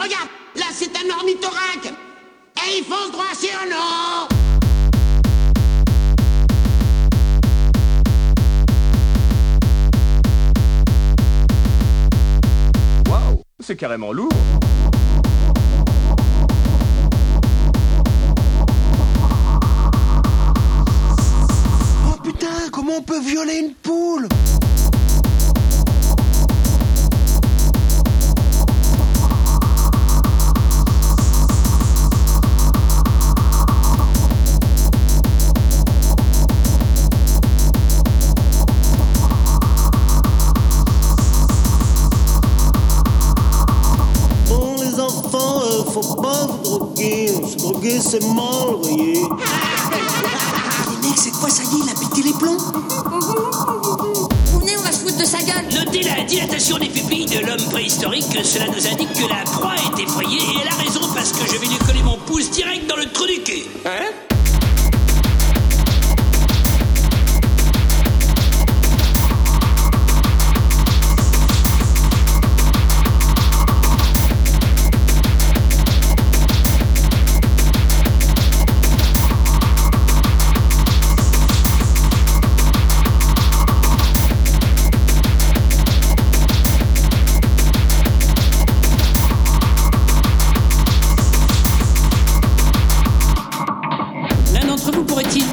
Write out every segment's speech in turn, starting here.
Regarde, là c'est un ornithorynque. Et il fonce droit sur nous Waouh, c'est carrément lourd. Oh putain, comment on peut violer une poule? Se droguer c'est mal, voyez. Les mecs, cette fois, ça y est, il a pété les plombs. Venez, on va se foutre de sa gueule. Notez la dilatation des pupilles de l'homme préhistorique, cela nous indique que la proie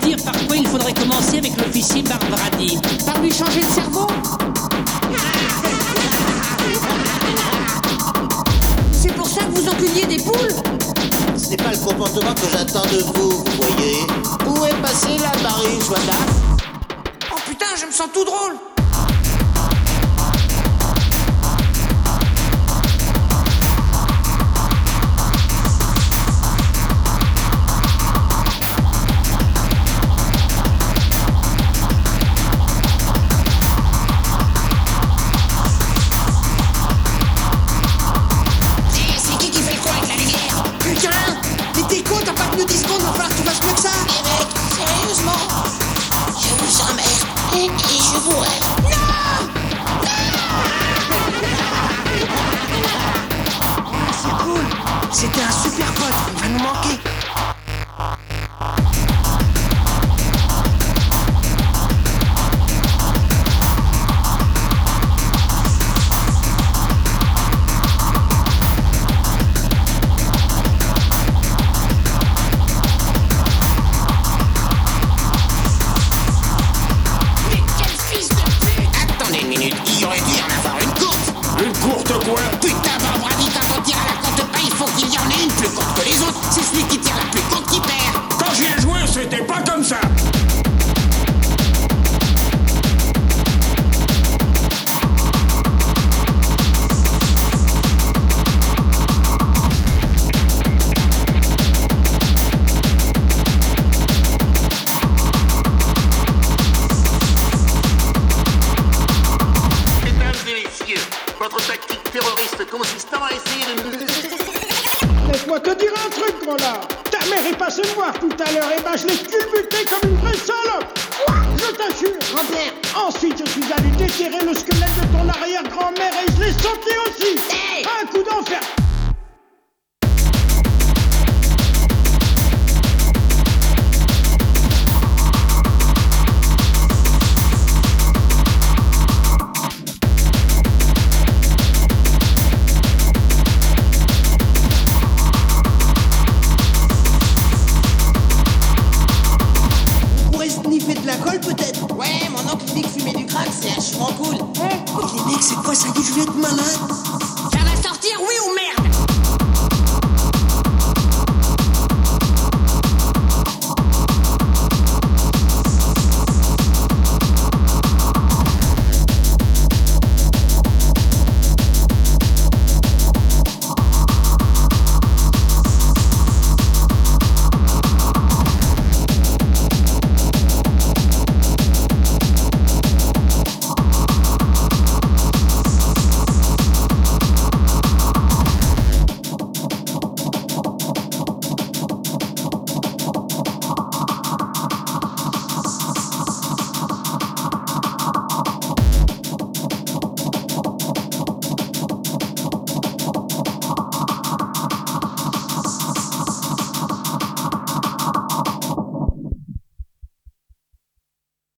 dire par quoi il faudrait commencer avec l'officier Barbrady? Par lui changer le cerveau? C'est pour ça que vous enculiez des poules? Ce n'est pas le comportement que j'attends de vous, vous voyez. Où est passée la Marie Joanna Oh putain, je me sens tout drôle C'est cool. C'était un super pote, il va nous manquer consistant à essayer de nous... Laisse-moi te dire un truc, gros là Ta mère est passée me voir tout à l'heure, et ben je l'ai culbuté comme une vraie salope. Quoi Je t'assure. Grand-père. Ensuite, je suis allé déterrer le squelette de ton arrière-grand-mère cool. Les mecs, c'est quoi ça dit Je vais être malade? Ça va sortir, oui ou merde?